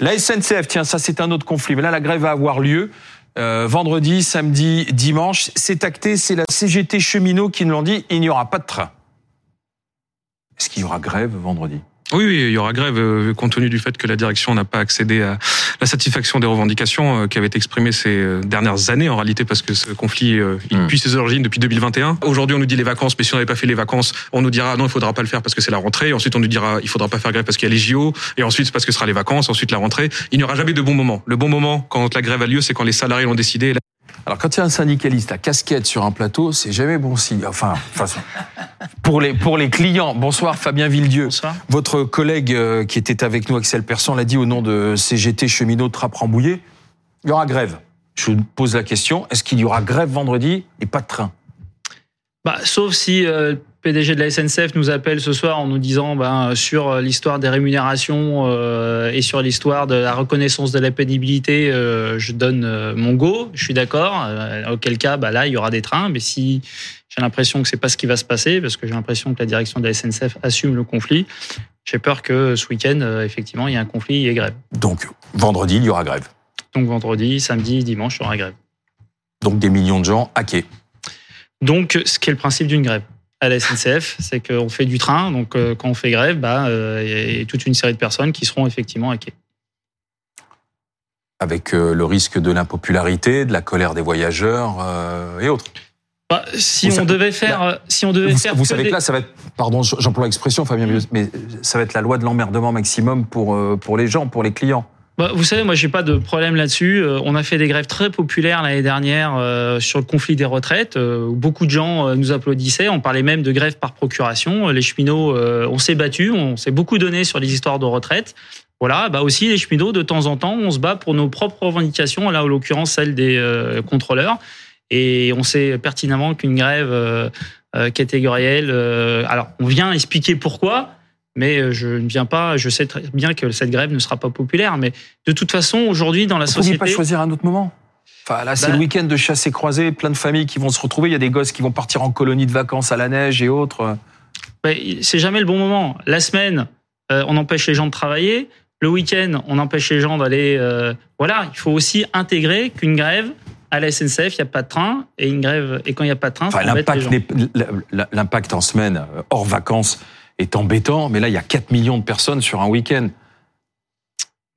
La SNCF, tiens, ça c'est un autre conflit. Mais là, la grève va avoir lieu. Euh, vendredi, samedi, dimanche. C'est acté, c'est la CGT cheminot qui nous l'ont dit, il n'y aura pas de train. Est-ce qu'il y aura grève vendredi? Oui, oui, il y aura grève euh, compte tenu du fait que la direction n'a pas accédé à la satisfaction des revendications euh, qui avaient été exprimées ces euh, dernières années en réalité parce que ce conflit il puise ses origines depuis 2021. Aujourd'hui, on nous dit les vacances, mais si on n'avait pas fait les vacances, on nous dira non, il faudra pas le faire parce que c'est la rentrée. Ensuite, on nous dira il faudra pas faire grève parce qu'il y a les JO et ensuite parce que ce sera les vacances, ensuite la rentrée. Il n'y aura jamais de bon moment. Le bon moment quand la grève a lieu, c'est quand les salariés l'ont décidé. Alors quand il y a un syndicaliste à casquette sur un plateau, c'est jamais bon signe. Enfin, façon. Pour les pour les clients. Bonsoir Fabien Villedieu. Bonsoir. Votre collègue euh, qui était avec nous, Axel Persson, l'a dit au nom de CGT cheminot Trappe Rambouillet. Il y aura grève. Je vous pose la question est-ce qu'il y aura grève vendredi et pas de train? Bah, sauf si euh, PDG de la SNCF nous appelle ce soir en nous disant ben, sur l'histoire des rémunérations euh, et sur l'histoire de la reconnaissance de la pénibilité, euh, je donne euh, mon go, je suis d'accord. auquel cas, bah, là, il y aura des trains. Mais si j'ai l'impression que c'est pas ce qui va se passer, parce que j'ai l'impression que la direction de la SNCF assume le conflit, j'ai peur que ce week-end, effectivement, il y a un conflit, il y ait grève. Donc vendredi, il y aura grève. Donc vendredi, samedi, dimanche, il y aura grève. Donc des millions de gens hackés. Donc, ce qui est le principe d'une grève à la SNCF, c'est qu'on fait du train, donc euh, quand on fait grève, bah, euh, il y a toute une série de personnes qui seront effectivement hackées. Avec euh, le risque de l'impopularité, de la colère des voyageurs et autres. Bah, si, on devait faire, si on devait vous, faire, vous savez que là, ça va être, pardon, j'emploie l'expression, Fabien, mais ça va être la loi de l'emmerdement maximum pour pour les gens, pour les clients. Bah, vous savez, moi, j'ai pas de problème là-dessus. Euh, on a fait des grèves très populaires l'année dernière euh, sur le conflit des retraites. Euh, beaucoup de gens nous applaudissaient. On parlait même de grève par procuration. Les cheminots, on s'est battus, on s'est beaucoup donné sur les histoires de retraite. Voilà, bah aussi les cheminots, de temps en temps, on se bat pour nos propres revendications. Là, en l'occurrence, celle des contrôleurs. Et on sait pertinemment qu'une grève catégorielle. alors, on vient expliquer pourquoi mais euh, je ne viens pas, je sais très bien que cette grève ne sera pas populaire, mais de toute façon, aujourd'hui, dans la société... Vous ne pas choisir un autre moment? Enfin, là, c'est bah le week-end de chasse et croisée, plein de familles qui vont se retrouver. Il y a des gosses qui vont partir en colonie de vacances à la neige et autres. Bah, c'est jamais le bon moment. La semaine, euh, on empêche les gens de travailler. Le week-end, on empêche les gens d'aller. Euh, voilà, il faut aussi intégrer qu'une grève à la SNCF, il n'y a pas de train et une grève et quand il n'y a pas de train, enfin, l'impact en semaine hors vacances est embêtant, mais là, il y a 4 millions de personnes sur un week-end.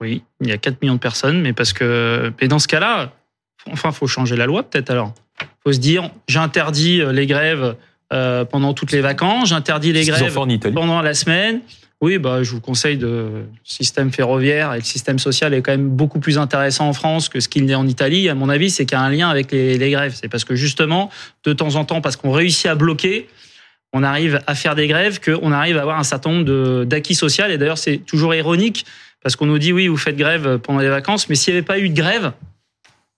Oui, il y a 4 millions de personnes, mais parce que. Mais dans ce cas-là, enfin, faut changer la loi peut-être alors. faut se dire, j'interdis euh, les grèves euh, pendant toutes les vacances, j'interdis les grèves pendant la semaine. Oui, bah, je vous conseille de système ferroviaire et le système social est quand même beaucoup plus intéressant en France que ce qu'il est en Italie. À mon avis, c'est qu'il y a un lien avec les, les grèves. C'est parce que justement, de temps en temps, parce qu'on réussit à bloquer, on arrive à faire des grèves, qu'on arrive à avoir un certain nombre d'acquis sociaux. Et d'ailleurs, c'est toujours ironique parce qu'on nous dit oui, vous faites grève pendant les vacances, mais s'il n'y avait pas eu de grève,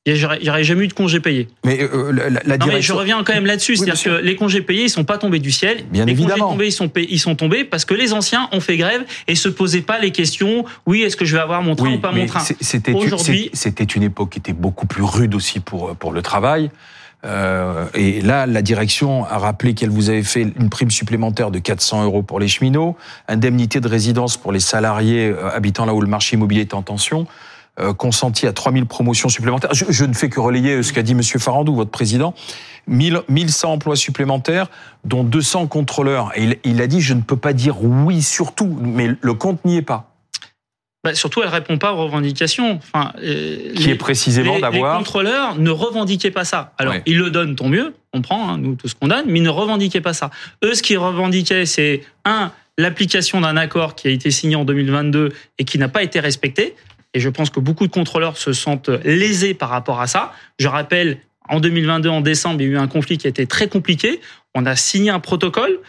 il n'y aurait jamais eu de congés payés. Mais, euh, la, non, mais je reviens quand même là-dessus, c'est-à-dire que les congés payés, ils sont pas tombés du ciel. Bien les évidemment. congés tombés, ils sont, ils sont tombés parce que les anciens ont fait grève et se posaient pas les questions. Oui, est-ce que je vais avoir mon train ou pas mon train? C'était c'était une époque qui était beaucoup plus rude aussi pour pour le travail. Euh, et là, la direction a rappelé qu'elle vous avait fait une prime supplémentaire de 400 euros pour les cheminots, indemnité de résidence pour les salariés euh, habitant là où le marché immobilier est en tension, euh, consenti à 3000 promotions supplémentaires. Je, ne fais que relayer ce qu'a dit Monsieur Farandou, votre président. 1000, 1100 emplois supplémentaires, dont 200 contrôleurs. Et il, il a dit, je ne peux pas dire oui surtout, mais le compte n'y est pas. Bah, surtout, elle répond pas aux revendications. Enfin, euh, qui est précisément d'avoir. Les contrôleurs ne revendiquaient pas ça. Alors, ils le donnent, tant mieux. On prend, hein, nous, tout ce qu'on donne, mais ils ne revendiquaient pas ça. Eux, ce qu'ils revendiquaient, c'est un l'application d'un accord qui a été signé en 2022 et qui n'a pas été respecté. Et je pense que beaucoup de contrôleurs se sentent lésés par rapport à ça. Je rappelle, en 2022, en décembre, il y a eu un conflit qui a été très compliqué. On a signé un protocole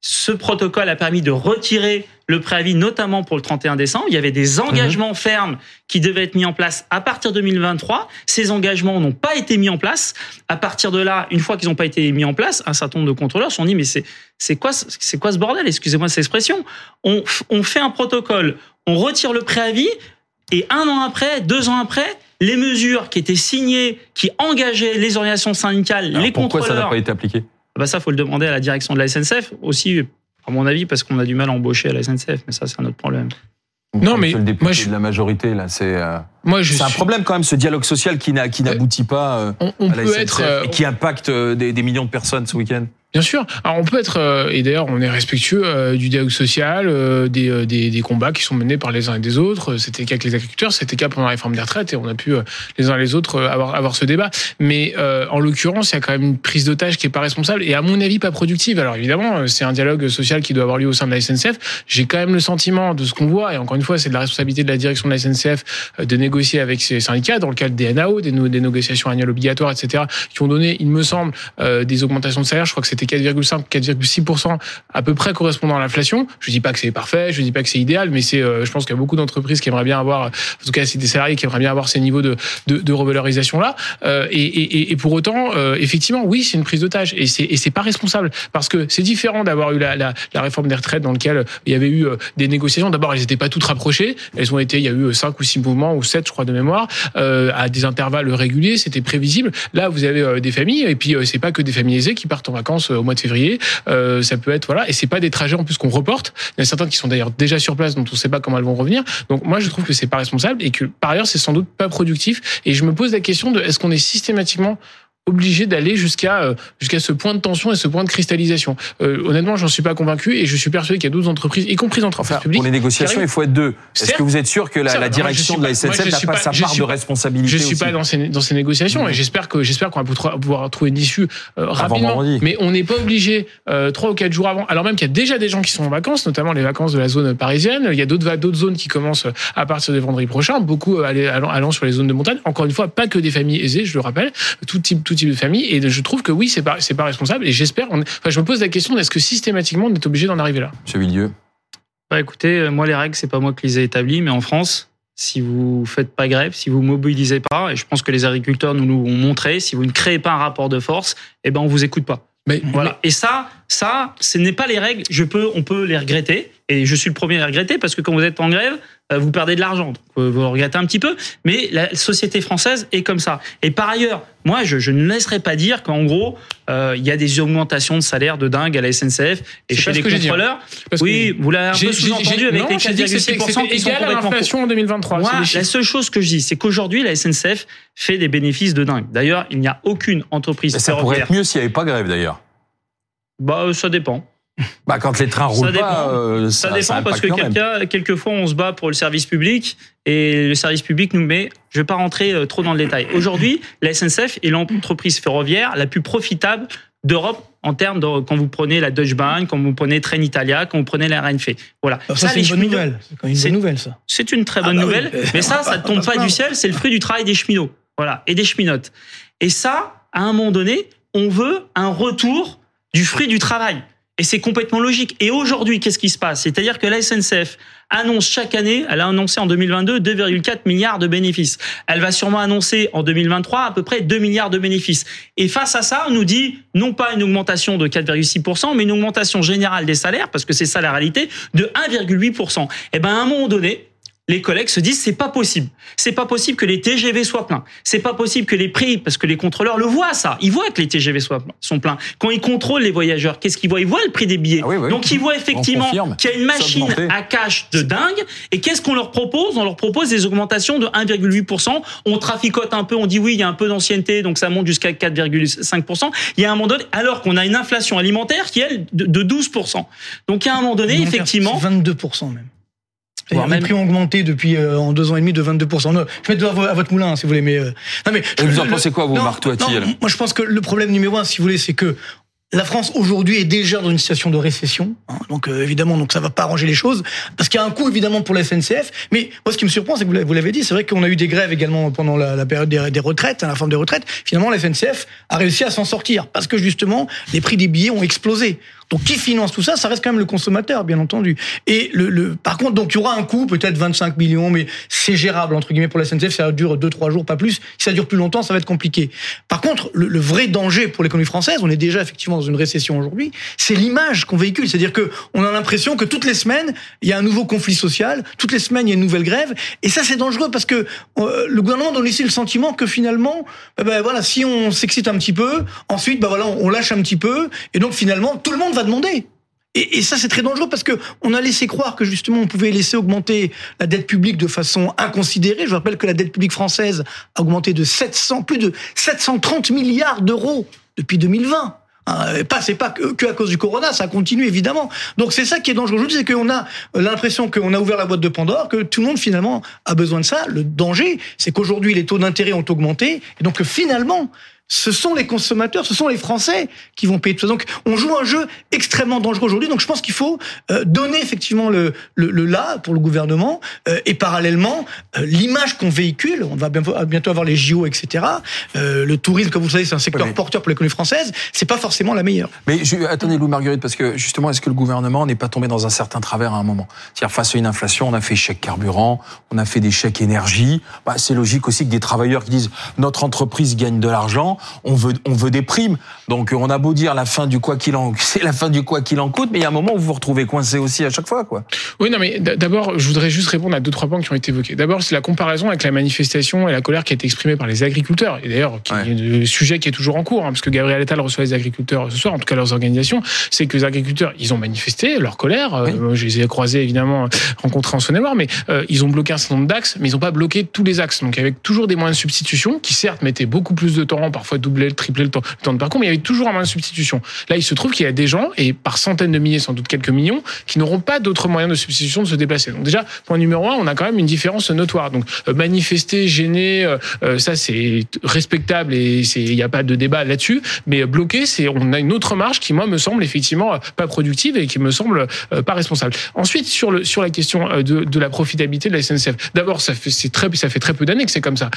ce protocole a permis de retirer le préavis, notamment pour le 31 décembre. Il y avait des engagements fermes qui devaient être mis en place à partir de 2023. Ces engagements n'ont pas été mis en place. À partir de là, une fois qu'ils n'ont pas été mis en place, un certain nombre de contrôleurs se sont dit mais c'est c'est quoi c'est quoi ce bordel? Excusez-moi cette expression. On, on fait un protocole, on retire le préavis et un an après, deux ans après, les mesures qui étaient signées, qui engageaient les organisations syndicales, les pourquoi contrôleurs. Pourquoi ça n'a pas été appliqué? Bah ça, faut le demander à la direction de la SNCF aussi, à mon avis, parce qu'on a du mal à embaucher à la SNCF, mais ça, c'est un autre problème. Non, mais le député moi, je... de la majorité là, c'est. Euh... Moi, c'est un problème quand même ce dialogue social qui n'a qui n'aboutit pas euh, on, à la peut être, euh, et qui impacte euh, des, des millions de personnes ce week-end. Bien sûr. Alors on peut être euh, et d'ailleurs on est respectueux euh, du dialogue social, euh, des, des, des, combats qui sont menés par les uns et des autres. C'était le cas avec les agriculteurs, c'était le cas pendant la réforme des retraites et on a pu les uns et les autres avoir avoir ce débat. Mais en l'occurrence, il y a quand même une prise d'otage qui est pas responsable et à mon avis pas productive. Alors évidemment, c'est un dialogue social qui doit avoir lieu au sein de la SNCF. J'ai quand même le sentiment de ce qu'on voit et encore une fois, c'est de la responsabilité de la direction de la SNCF de négocier avec ses syndicats dans le cadre des NAO, des, des négociations annuelles obligatoires, etc., qui ont donné, il me semble, des augmentations de salaire. Je crois que c'était 4,5, 4,6% à peu près correspondant à l'inflation. Je dis pas que c'est parfait, je dis pas que c'est idéal, mais c'est, euh, je pense qu'il y a beaucoup d'entreprises qui aimeraient bien avoir, en tout cas, c'est des salariés qui aimeraient bien avoir ces niveaux de, de, de revalorisation là. Euh, et, et, et, pour autant, euh, effectivement, oui, c'est une prise d'otage et c'est, et c'est pas responsable parce que c'est différent d'avoir eu la, la, la, réforme des retraites dans lequel il y avait eu des négociations. D'abord, elles n'étaient pas toutes rapprochées. Elles ont été, il y a eu cinq ou six mouvements ou sept, je crois, de mémoire, à des intervalles réguliers. C'était prévisible. Là, vous avez des familles et puis c'est pas que des familles aisées qui partent en vacances au mois de février. Euh, ça peut être voilà, et c'est pas des trajets en plus qu'on reporte. Il y en a certaines qui sont d'ailleurs déjà sur place, dont on ne sait pas comment elles vont revenir. Donc moi, je trouve que c'est pas responsable et que par ailleurs, c'est sans doute pas productif. Et je me pose la question de est-ce qu'on est systématiquement obligé d'aller jusqu'à euh, jusqu'à ce point de tension et ce point de cristallisation. Euh, honnêtement, j'en suis pas convaincu et je suis persuadé qu'il y a d'autres entreprises, y compris entreprises enfin, publiques. Pour les négociations, il faut être deux. Est-ce que vous êtes sûr que la, la direction de la SNCF n'a pas, sa part de responsabilité Je suis aussi pas dans ces, dans ces négociations mmh. et j'espère que j'espère qu'on va pouvoir trouver une issue euh, rapidement. Mais on n'est pas obligé euh, trois ou quatre jours avant, alors même qu'il y a déjà des gens qui sont en vacances, notamment les vacances de la zone parisienne. Il y a d'autres d'autres zones qui commencent à partir de vendredi prochain. Beaucoup allant, allant sur les zones de montagne. Encore une fois, pas que des familles aisées, je le rappelle, tout type tout de famille et je trouve que oui, c'est pas, c'est pas responsable. Et j'espère. Enfin, je me pose la question est-ce que systématiquement on est obligé d'en arriver là? Monsieur Villieu. Bah, écoutez, euh, moi les règles, c'est pas moi qui les ai établies, mais en France, si vous faites pas grève, si vous mobilisez pas, et je pense que les agriculteurs nous l'ont montré, si vous ne créez pas un rapport de force, eh ben on vous écoute pas. Mais voilà. Et ça, ça, ce n'est pas les règles. Je peux, on peut les regretter, et je suis le premier à les regretter parce que quand vous êtes en grève, euh, vous perdez de l'argent. Euh, vous regrettez un petit peu, mais la société française est comme ça. Et par ailleurs, moi, je, je ne laisserai pas dire qu'en gros, euh, il y a des augmentations de salaire de dingue à la SNCF et chez les contrôleurs. Oui, vous l'avez un peu sous-entendu avec les 4,6% qui sont l'inflation en 2023. Moi, la seule chose que je dis, c'est qu'aujourd'hui, la SNCF fait des bénéfices de dingue. D'ailleurs, il n'y a aucune entreprise Mais ça pourrait être mieux s'il n'y avait pas grève, d'ailleurs. Bah, ça dépend. Bah, quand les trains roulent ça pas, euh, ça, ça, dépend parce que quelqu'un, quelquefois on se bat pour le service public et le service public nous met. Je vais pas rentrer euh, trop dans le détail. Aujourd'hui, la SNCF est l'entreprise ferroviaire la plus profitable d'Europe en termes de quand vous prenez la Deutsche Bahn, quand vous prenez Trenitalia, quand vous prenez la RNF. Voilà. ça, c'est une bonne nouvelle. C'est une bonne nouvelle, ça. C'est une très bonne ah bah nouvelle, mais ça, ça ne tombe pas du ciel. C'est le fruit du travail des cheminots, voilà, et des cheminotes. Et ça, à un moment donné, on veut un retour du fruit du travail. Et c'est complètement logique. Et aujourd'hui, qu'est-ce qui se passe? C'est-à-dire que la SNCF annonce chaque année, elle a annoncé en 2022 2,4 milliards de bénéfices. Elle va sûrement annoncer en 2023 à peu près 2 milliards de bénéfices. Et face à ça, on nous dit non pas une augmentation de 4,6%, mais une augmentation générale des salaires, parce que c'est ça la réalité, de 1,8%. Et eh ben à un moment donné, les collègues se disent c'est pas possible. C'est pas possible que les TGV soient pleins. C'est pas possible que les prix, parce que les contrôleurs le voient ça. Ils voient que les TGV soient, sont pleins. Quand ils contrôlent les voyageurs, qu'est-ce qu'ils voient? Ils voient le prix des billets. Ah Donc ils voient effectivement qu'il y a une machine à cash de dingue. Et qu'est-ce qu'on leur propose? On leur propose des augmentations de 1,8%. On traficote un peu. On dit oui, il y a un peu d'ancienneté, donc ça monte jusqu'à 4,5%. Il y a un moment donné, alors qu'on a une inflation alimentaire qui est de 12%. Donc il y a un moment donné, effectivement, 22% même. Les prix ont augmenté depuis euh, en deux ans et demi de 22%. Non, je mets à votre moulin, si vous voulez. Mais, euh, non, mais vous en pensez quoi, vous, Marc Toiti Moi, je pense que le problème numéro un, si vous voulez, c'est que la France aujourd'hui est déjà dans une situation de récession, hein, donc euh, évidemment, donc ça va pas arranger les choses, parce qu'il y a un coût évidemment pour la SNCF. Mais moi, ce qui me surprend, c'est que vous l'avez dit, c'est vrai qu'on a eu des grèves également pendant la, la période des, des, retraites, hein, la forme des retraites. Finalement, la SNCF a réussi à s'en sortir parce que justement, les prix des billets ont explosé. Donc qui finance tout ça Ça reste quand même le consommateur, bien entendu. Et le, le par contre, donc il y aura un coût, peut-être 25 millions, mais c'est gérable entre guillemets pour la SNCF. Ça dure deux trois jours, pas plus. Si ça dure plus longtemps, ça va être compliqué. Par contre, le, le vrai danger pour l'économie française, on est déjà effectivement dans une récession aujourd'hui, c'est l'image qu'on véhicule. C'est-à-dire que on a l'impression que toutes les semaines il y a un nouveau conflit social, toutes les semaines il y a une nouvelle grève, et ça c'est dangereux parce que euh, le gouvernement donne ici le sentiment que finalement, ben, ben voilà, si on s'excite un petit peu, ensuite ben voilà, on lâche un petit peu, et donc finalement tout le monde va demander. Et, ça, c'est très dangereux parce que on a laissé croire que justement on pouvait laisser augmenter la dette publique de façon inconsidérée. Je rappelle que la dette publique française a augmenté de 700, plus de 730 milliards d'euros depuis 2020. Hein, pas, c'est pas que, à cause du corona, ça continue évidemment. Donc c'est ça qui est dangereux aujourd'hui, c'est qu'on a l'impression qu'on a ouvert la boîte de Pandore, que tout le monde finalement a besoin de ça. Le danger, c'est qu'aujourd'hui les taux d'intérêt ont augmenté, et donc finalement ce sont les consommateurs, ce sont les Français qui vont payer tout ça. Donc, on joue un jeu extrêmement dangereux aujourd'hui. Donc, je pense qu'il faut euh, donner effectivement le, le, le là pour le gouvernement euh, et parallèlement euh, l'image qu'on véhicule. On va bientôt avoir les JO, etc. le tourisme, comme vous le savez, c'est un secteur porteur pour l'économie française. C'est pas forcément la meilleure. Mais je, attendez, Louis Marguerite, parce que justement, est-ce que le gouvernement n'est pas tombé dans un certain travers à un moment? C'est-à-dire face à une inflation, on a fait chèque carburant, on a fait des chèques énergie. Bah, c'est logique aussi que des travailleurs qui disent notre entreprise gagne de l'argent on veut, on veut des primes. Donc on a beau dire la fin du quoi qu'il en, c'est la fin du quoi qu'il en coûte, mais il y a un moment où vous vous retrouvez coincé aussi à chaque fois, quoi. Oui, non, mais d'abord, je voudrais juste répondre à deux trois points qui ont été évoqués. D'abord, c'est la comparaison avec la manifestation et la colère qui a été exprimée par les agriculteurs. Et d'ailleurs, le sujet qui est toujours en cours, hein, parce que Gabriel Attal reçoit les agriculteurs ce soir, en tout cas leurs organisations, c'est que les agriculteurs, ils ont manifesté leur colère. Euh, je les ai croisés évidemment, rencontrés en Saône-et-Loire, mais euh, ils ont bloqué un certain nombre d'axes, mais ils n'ont pas bloqué tous les axes. Donc avec toujours des moyens de substitution qui certes mettaient beaucoup plus de temps, parfois doubler, tripler le temps, le temps de parcours, mais il y avait toujours un moyen de substitution. Là, il se trouve qu'il y a des gens, et par centaines de milliers, sans doute quelques millions, qui n'auront pas d'autres moyens de substitution de se déplacer. Donc déjà, point numéro un, on a quand même une différence notoire. Donc euh, manifester, gêner, euh, euh, ça c'est respectable et il n'y a pas de débat là-dessus. Mais bloquer, c'est on a une autre marge qui moi me semble effectivement pas productive et qui me semble pas responsable. Ensuite, sur le sur la question de, de la profitabilité de la SNCF. D'abord, ça fait très ça fait très peu d'années que c'est comme ça.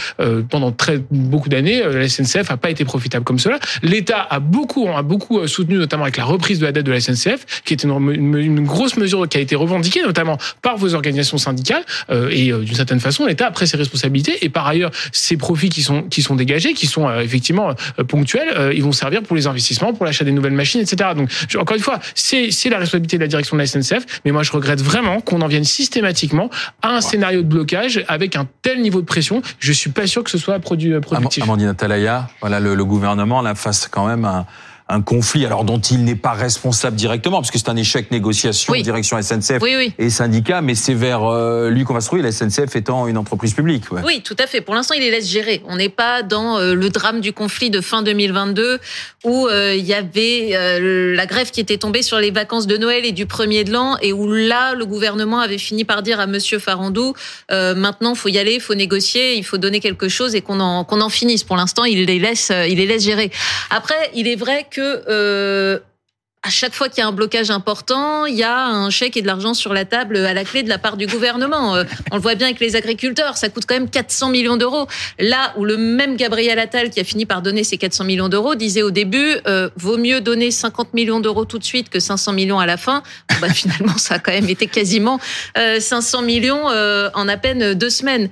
pendant très beaucoup d'années, la SNCF a pas été profitable comme cela. L'État a beaucoup, a beaucoup euh, soutenu, notamment avec la reprise de la dette de la SNCF, qui est une, grosse mesure qui a été revendiquée, notamment par vos organisations syndicales. Euh, et euh, d'une certaine façon, l'État a pris ses responsabilités. Et par ailleurs, ces profits qui sont qui sont dégagés, qui sont effectivement ponctuels, ils vont servir pour les investissements, pour l'achat des nouvelles machines, etc. Donc, encore une fois, c'est la responsabilité de la direction de la SNCF. Mais moi, je regrette vraiment qu'on en vienne systématiquement à un scénario de blocage avec un tel niveau de pression. Je suis pas sûr que ce soit produit productif. Amandine Atalaya, voilà le, gouvernement la face quand même un, un conflit, alors dont il n'est pas responsable directement, parce que c'est un échec négociation direction SNCF et syndicats, mais c'est vers euh, lui qu'on va se trouver, la SNCF étant une entreprise publique. Oui, tout à fait. Pour l'instant, il les laisse gérer. On n'est pas dans euh, le drame du conflit de fin 2022 où euh, il y avait la grève qui était tombée sur les vacances de Noël et du premier de l'an et où là, le gouvernement avait fini par dire à Monsieur Farandou, maintenant, faut y aller, faut négocier, il faut donner quelque chose et qu'on en qu'on en finisse. Pour l'instant, il les laisse, il les laisse gérer. Après, il est vrai que euh, à chaque fois qu'il y a un blocage important, il y a un chèque et de l'argent sur la table à la clé de la part du gouvernement. Euh, on le voit bien avec les agriculteurs, ça coûte quand même 400 millions d'euros. Là où le même Gabriel Attal, qui a fini par donner ces 400 millions d'euros, disait au début, euh, vaut mieux donner 50 millions d'euros tout de suite que 500 millions à la fin. bah, finalement, ça a quand même été quasiment 500 millions en à peine deux semaines.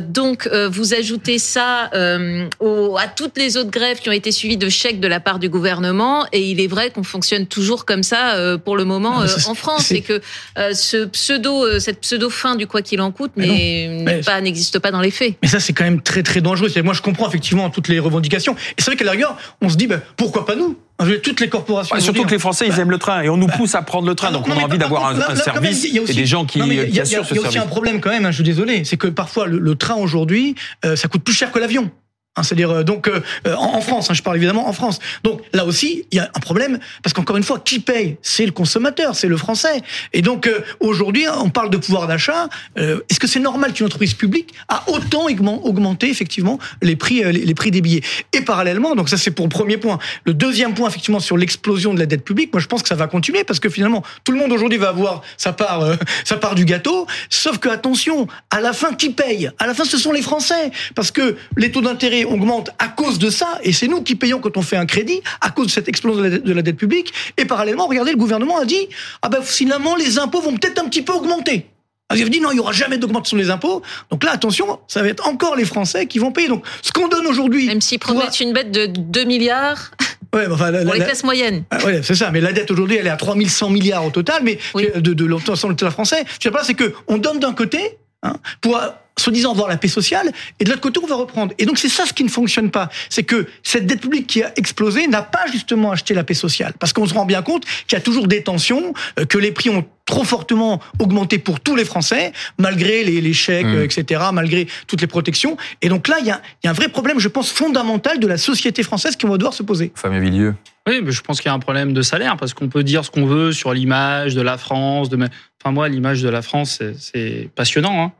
donc, vous ajoutez ça à toutes les autres grèves qui ont été suivies de chèques de la part du gouvernement, et il est vrai qu'on fonctionne toujours comme ça euh, pour le moment euh, en France et que euh, ce pseudo, cette pseudo fin du quoi qu'il en coûte n'existe pas, dans les faits. Mais ça, c'est quand même très très dangereux. Moi, je comprends effectivement toutes les revendications. Et c'est vrai qu'à la rigueur, on se dit, bah, pourquoi pas nous? Toutes les corporations. surtout que les Français, ils bah, aiment le train et on nous bah, pousse à prendre le train. donc on a envie d'avoir un, service et des gens qui, assurent ce service. Il y a aussi un problème quand même, hein, je suis désolé, c'est que parfois le, train aujourd'hui, ça coûte plus cher que l'avion. Hein, c'est-à-dire euh, donc euh, euh, en, France, hein, je parle évidemment en France. Donc là aussi, il y a un problème parce qu'encore une fois, qui paye? C'est le consommateur, c'est le Français. Et donc aujourd'hui, on parle de pouvoir d'achat. Est-ce que c'est normal qu'une entreprise publique a autant augmenté effectivement les prix, les, prix des billets? Et parallèlement, donc ça c'est pour le premier point. Le deuxième point, effectivement, sur l'explosion de la dette publique, moi je pense que ça va continuer parce que finalement, tout le monde aujourd'hui va avoir sa part, sa part du gâteau. Sauf que attention, à la fin, qui paye? À la fin, ce sont les Français parce que les taux d'intérêt augmente à cause de ça, et c'est nous qui payons quand on fait un crédit, à cause de cette explosion de la dette, publique. Et parallèlement, regardez, le gouvernement a dit, ah ben finalement, les impôts vont peut-être un petit peu augmenter. Ah, il a dit non, il y aura jamais d'augmentation des impôts. Donc là, attention, ça va être encore les Français qui vont payer. Donc ce qu'on donne aujourd'hui, même s'ils promettent une bête de 2 milliards. Ouais, enfin, la, pour les classes moyennes. Ah, ouais, c'est ça. Mais la dette aujourd'hui, elle est à 3100 milliards au total, mais de, de l'ensemble de l'État français. Ce qui passe, c'est que on donne d'un côté, hein, pour soi-disant avoir la paix sociale, et de l'autre côté, on va reprendre. Et donc, c'est ça ce qui ne fonctionne pas. C'est que cette dette publique qui a explosé n'a pas justement acheté la paix sociale. Parce qu'on se rend bien compte qu'il y a toujours des tensions, euh, que les prix ont trop fortement augmenté pour tous les Français, malgré les, les chèques, Mmh. euh, etc., malgré toutes les protections. Et donc là, il y a, il y a un vrai problème, je pense, fondamental de la société française qui va devoir se poser. Fabien Villieu. Oui, mais je pense qu'il y a un problème de salaire parce qu'on peut dire ce qu'on veut sur l'image de la France. De... Enfin, moi, l'image de la France, c'est- passionnant. Hein.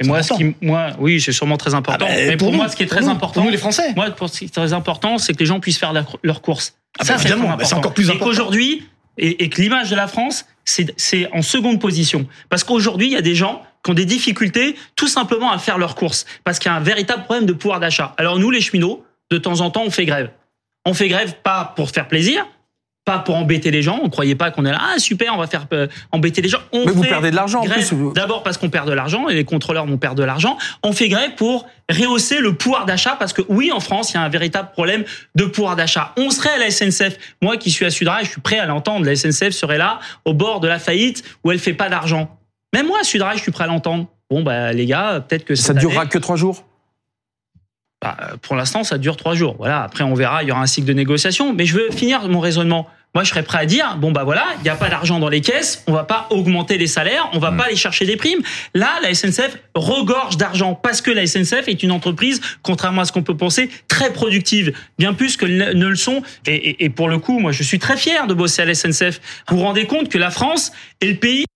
Et moi, ce qui, moi, oui, c'est sûrement très important. Ah bah, mais pour, nous, moi, ce qui est très nous, important, Pour nous, les Français. moi, pour ce qui est très important, c'est que les gens puissent faire leurs courses. Ah bah, c'est bah, c'est important. encore plus Et important. qu'aujourd'hui, et, et que l'image de la France, c'est en seconde position. Parce qu'aujourd'hui, il y a des gens qui ont des difficultés tout simplement à faire leurs courses. Parce qu'il y a un véritable problème de pouvoir d'achat. Alors nous, les cheminots, de temps en temps, on fait grève. On fait grève pas pour faire plaisir, pas pour embêter les gens. On croyait pas qu'on est là, ah super, on va faire euh, embêter les gens. On Mais vous perdez de l'argent en plus. D'abord parce qu'on perd de l'argent et les contrôleurs vont perdre de l'argent. On fait grève pour rehausser le pouvoir d'achat parce que oui, en France, il y a un véritable problème de pouvoir d'achat. On serait à la SNCF. Moi qui suis à Sudrail, je suis prêt à l'entendre. La SNCF serait là au bord de la faillite où elle fait pas d'argent. Même moi à Sudrail, je suis prêt à l'entendre. Bon bah les gars, peut-être que Ça durera année- que trois jours? Bah, pour l'instant, ça dure trois jours. Voilà. Après, on verra. Il y aura un cycle de négociation. Mais je veux finir mon raisonnement. Moi, je serais prêt à dire, bon bah voilà, il n'y a pas d'argent dans les caisses, on va pas augmenter les salaires, on va Mm. pas aller chercher des primes. Là, la SNCF regorge d'argent parce que la SNCF est une entreprise, contrairement à ce qu'on peut penser, très productive, bien plus que ne ne le sont. Et, et- et pour le coup, moi, je suis très fier de bosser à la SNCF. Vous vous rendez compte que la France est le pays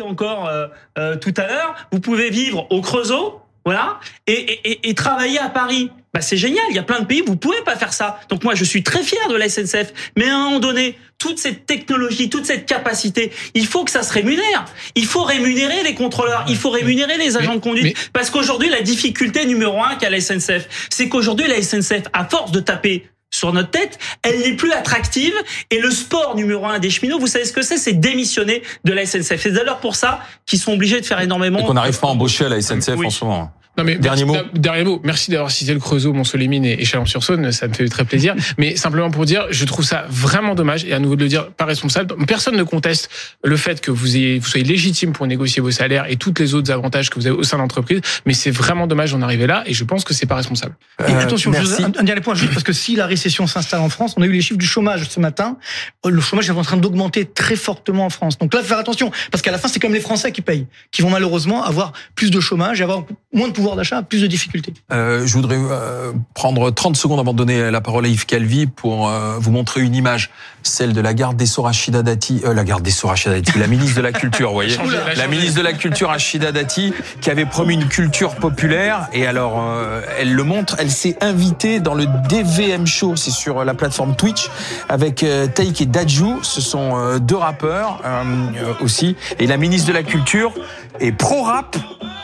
encore euh, euh, tout à l'heure, vous pouvez vivre au Creusot, voilà, et, et- et- et travailler à Paris. Bah c'est génial, il y a plein de pays où vous pouvez pas faire ça. Donc moi je suis très fier de la SNCF, mais à un moment donné, toute cette technologie, toute cette capacité, il faut que ça se rémunère. Il faut rémunérer les contrôleurs, il faut rémunérer les agents de conduite, mais- parce qu'aujourd'hui la difficulté numéro un qu'a la SNCF, c'est qu'aujourd'hui la SNCF, à force de taper sur notre tête, elle n'est plus attractive. Et le sport numéro un des cheminots, vous savez ce que c'est? C'est démissionner de la SNCF. C'est d'ailleurs pour ça qu'ils sont obligés de faire énormément. Et qu'on n'arrive pas à embaucher à la SNCF Oui. en ce moment. Non mais Dernier merci- mot. Dernier mot. Merci d'avoir cité le Creusot, Mont-Solémine et Chalon-sur-Saône. Ça me fait très plaisir. Mais simplement pour dire, je trouve ça vraiment dommage et à nouveau de le dire, pas responsable. Personne ne conteste le fait que vous ayez, vous soyez légitime pour négocier vos salaires et toutes les autres avantages que vous avez au sein de l'entreprise. Mais c'est vraiment dommage d'en arriver là et je pense que c'est pas responsable. Et Euh, attention, merci. juste un, un dernier point, juste parce que si la récession s'installe en France, on a eu les chiffres du chômage ce matin, euh, le chômage est en train d'augmenter très fortement en France. Donc là, faut faire attention, parce qu'à la fin, c'est comme les Français qui payent, qui vont malheureusement avoir plus de chômage et avoir moins de pouvoir d'achat, plus de difficultés. Euh, je voudrais euh, prendre 30 secondes avant de donner la parole à Yves Calvi pour euh, vous montrer une image, celle de la garde des Sceaux Rachida Dati, euh, la garde des Sceaux Rachida Dati, la ministre de la Culture, vous voyez, la ministre de la Culture Rachida Dati, qui avait promis une culture populaire, et alors euh, elle le montre, elle s'est invitée dans le DVM Show, c'est sur la plateforme Twitch, avec euh, Taïk et Dajou, ce sont euh, deux rappeurs euh, euh, aussi, et la ministre de la Culture est pro-rap,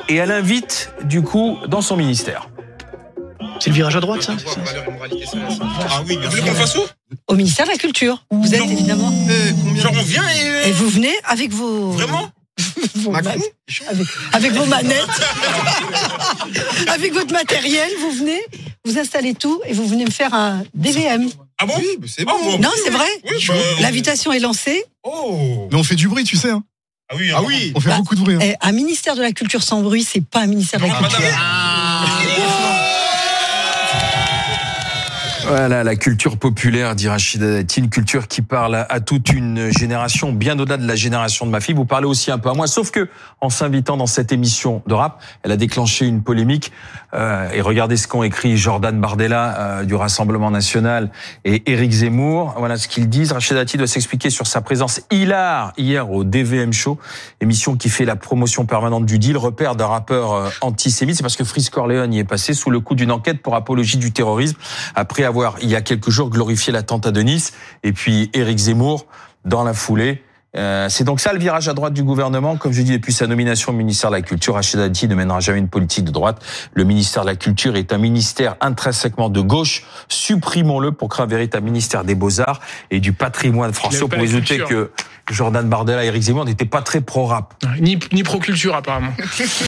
et elle invite du coup dans son ministère. C'est le virage à droite, ça, c'est ça Ah oui, bien sûr. qu'on fasse où Au ministère de la Culture. Vous êtes évidemment. Genre on vient et... Et vous venez avec vos. Vraiment vos Macron manettes- avec, avec vos manettes, avec votre matériel, vous venez, vous installez tout et vous venez me faire un DVM. Ah bon Oui, c'est Ah, bon. bon. Non, c'est vrai. Oui, bah, L'invitation est lancée. Oh Mais on fait du bruit, tu sais. Hein. Ah oui, Ah oui, on fait Bah, beaucoup de bruit. hein. Et un ministère de la Culture sans bruit, c'est pas un ministère de la Ah, Culture. madame. Voilà, la culture populaire, dit Rachida Dati, une culture qui parle à, toute une génération, bien au-delà de la génération de ma fille. Vous parlez aussi un peu à moi, sauf que en s'invitant dans cette émission de rap, elle a déclenché une polémique. Euh, et regardez ce qu'ont écrit Jordan Bardella euh, du Rassemblement National et Éric Zemmour. Voilà ce qu'ils disent. Rachida Dati doit s'expliquer sur sa présence hilar hier au DVM Show, émission qui fait la promotion permanente du deal, repère d'un rappeur euh, antisémite. C'est parce que Frisk Corleone y est passé sous le coup d'une enquête pour apologie du terrorisme après il y a quelques jours, glorifié l'attentat de Nice. Et puis Éric Zemmour, dans la foulée, euh, c'est donc ça le virage à droite du gouvernement. Comme je dis depuis sa nomination au ministère de la Culture, Rachida Dati ne mènera jamais une politique de droite. Le ministère de la Culture est un ministère intrinsèquement de gauche. Supprimons-le pour créer un véritable ministère des Beaux-Arts et du patrimoine français. La douter culture. que Jordan Bardella et Éric Zemmour n'étaient pas très pro-rap. Ni, ni pro-culture apparemment.